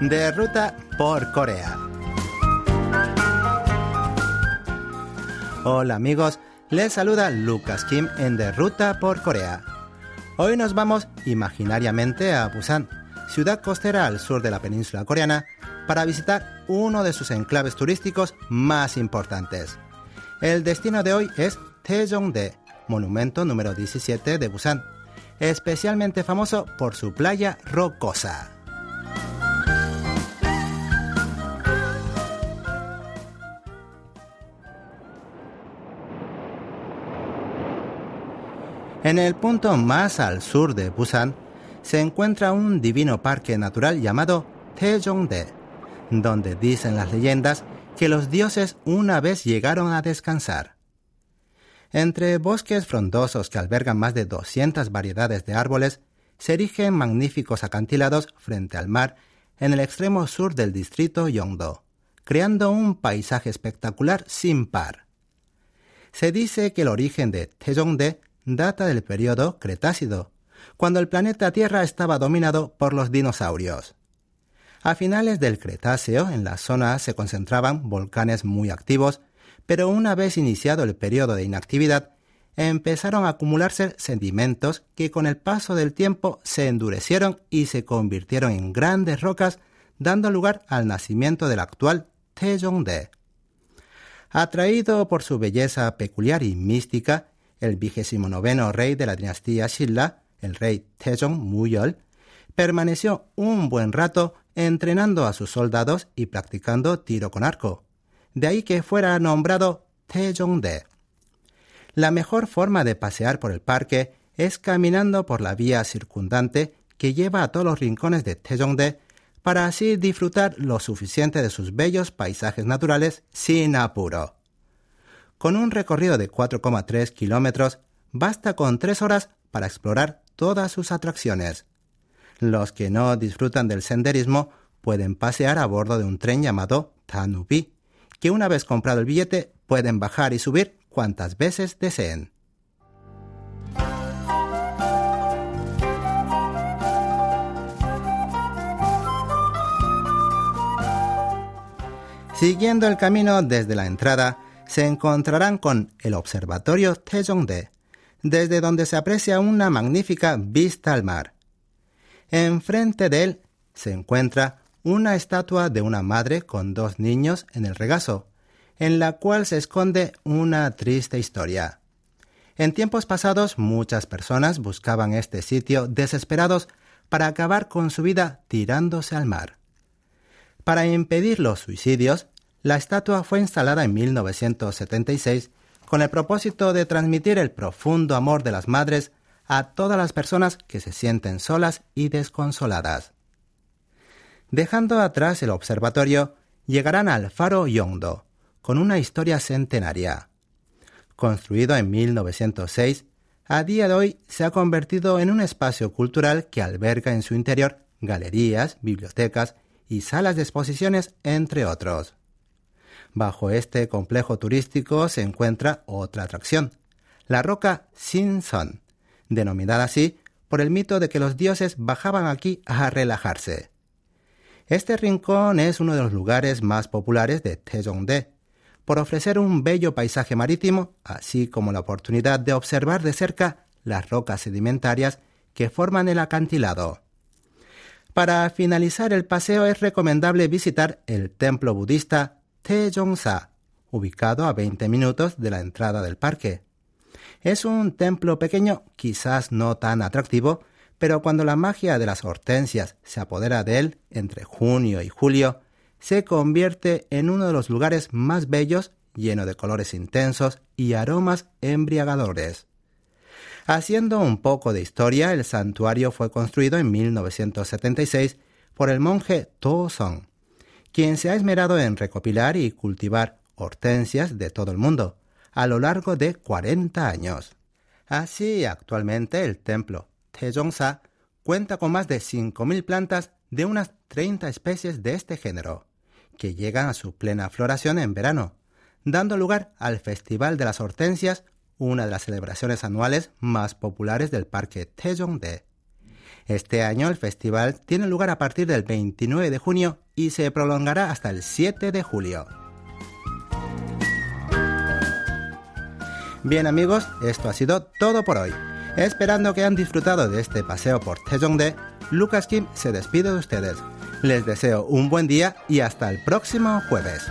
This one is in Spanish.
de ruta por Corea. Hola amigos, les saluda Lucas Kim en De Ruta por Corea. Hoy nos vamos imaginariamente a Busan, ciudad costera al sur de la península coreana, para visitar uno de sus enclaves turísticos más importantes. El destino de hoy es Taejongdae, monumento número 17 de Busan, especialmente famoso por su playa rocosa. En el punto más al sur de Busan se encuentra un divino parque natural llamado Taejongdae, donde dicen las leyendas que los dioses una vez llegaron a descansar. Entre bosques frondosos que albergan más de 200 variedades de árboles, se erigen magníficos acantilados frente al mar en el extremo sur del distrito Yongdo, creando un paisaje espectacular sin par. Se dice que el origen de Taejongdae data del periodo Cretácido, cuando el planeta Tierra estaba dominado por los dinosaurios. A finales del Cretáceo, en la zona se concentraban volcanes muy activos, pero una vez iniciado el periodo de inactividad, empezaron a acumularse sedimentos que con el paso del tiempo se endurecieron y se convirtieron en grandes rocas, dando lugar al nacimiento del actual Taejongdae. Atraído por su belleza peculiar y mística, el vigésimo noveno rey de la dinastía Shilla, el rey Taejong Muyol, permaneció un buen rato entrenando a sus soldados y practicando tiro con arco. De ahí que fuera nombrado Taejongdae. La mejor forma de pasear por el parque es caminando por la vía circundante que lleva a todos los rincones de Taejongdae para así disfrutar lo suficiente de sus bellos paisajes naturales sin apuro. Con un recorrido de 4,3 kilómetros, basta con tres horas para explorar todas sus atracciones. Los que no disfrutan del senderismo pueden pasear a bordo de un tren llamado Tanubi, que una vez comprado el billete pueden bajar y subir cuantas veces deseen. Siguiendo el camino desde la entrada, se encontrarán con el Observatorio Taejongdae, desde donde se aprecia una magnífica vista al mar. Enfrente de él se encuentra una estatua de una madre con dos niños en el regazo, en la cual se esconde una triste historia. En tiempos pasados muchas personas buscaban este sitio desesperados para acabar con su vida tirándose al mar. Para impedir los suicidios, la estatua fue instalada en 1976 con el propósito de transmitir el profundo amor de las madres a todas las personas que se sienten solas y desconsoladas. Dejando atrás el observatorio, llegarán al faro Yongdo, con una historia centenaria. Construido en 1906, a día de hoy se ha convertido en un espacio cultural que alberga en su interior galerías, bibliotecas y salas de exposiciones, entre otros. Bajo este complejo turístico se encuentra otra atracción, la roca Sinson, denominada así por el mito de que los dioses bajaban aquí a relajarse. Este rincón es uno de los lugares más populares de Taejongdae, por ofrecer un bello paisaje marítimo, así como la oportunidad de observar de cerca las rocas sedimentarias que forman el acantilado. Para finalizar el paseo es recomendable visitar el templo budista Taejongsa, ubicado a 20 minutos de la entrada del parque. Es un templo pequeño, quizás no tan atractivo, pero cuando la magia de las hortensias se apodera de él entre junio y julio, se convierte en uno de los lugares más bellos, lleno de colores intensos y aromas embriagadores. Haciendo un poco de historia, el santuario fue construido en 1976 por el monje To Song, quien se ha esmerado en recopilar y cultivar hortensias de todo el mundo a lo largo de 40 años. Así, actualmente el templo Taejongsa cuenta con más de 5.000 plantas de unas 30 especies de este género, que llegan a su plena floración en verano, dando lugar al Festival de las Hortensias, una de las celebraciones anuales más populares del parque Taejongdae. Este año el festival tiene lugar a partir del 29 de junio y se prolongará hasta el 7 de julio. Bien amigos, esto ha sido todo por hoy. Esperando que hayan disfrutado de este paseo por Taejongdae, Lucas Kim se despide de ustedes. Les deseo un buen día y hasta el próximo jueves.